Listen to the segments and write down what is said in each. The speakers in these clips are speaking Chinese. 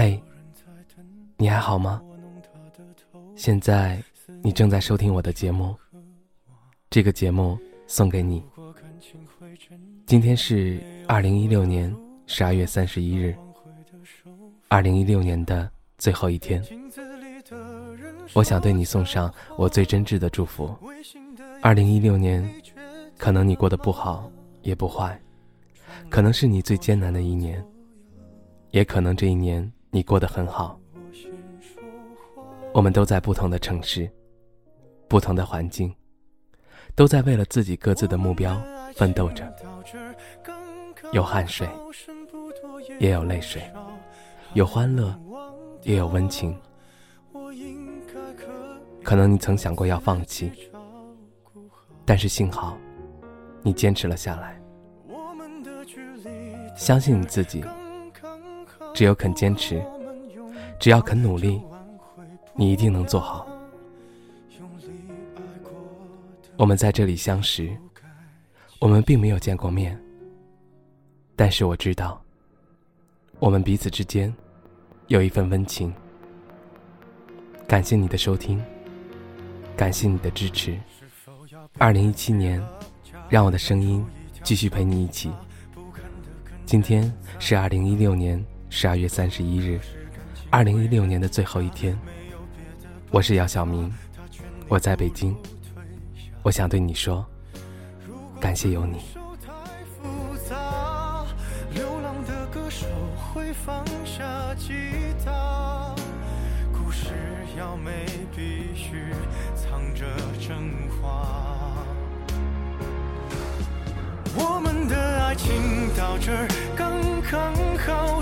嗨，你还好吗？现在你正在收听我的节目，这个节目送给你。今天是二零一六年十二月三十一日，二零一六年的最后一天。我想对你送上我最真挚的祝福。二零一六年，可能你过得不好也不坏，可能是你最艰难的一年，也可能这一年。你过得很好，我们都在不同的城市，不同的环境，都在为了自己各自的目标奋斗着。有汗水，也有泪水；有欢乐，也有温情。可能你曾想过要放弃，但是幸好，你坚持了下来。相信你自己。只有肯坚持，只要肯努力，你一定能做好。我们在这里相识，我们并没有见过面，但是我知道，我们彼此之间有一份温情。感谢你的收听，感谢你的支持。二零一七年，让我的声音继续陪你一起。今天是二零一六年。十二月三十一日，二零一六年的最后一天。我是姚晓明，我在北京。我想对你说，感谢有你。我们的爱情到这儿刚刚，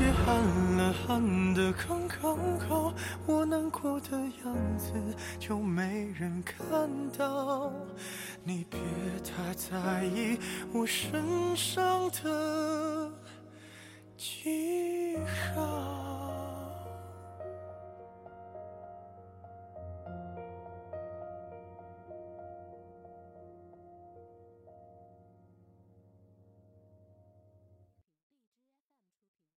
别喊了，喊的刚刚好，我难过的样子就没人看到。你别太在意我身上的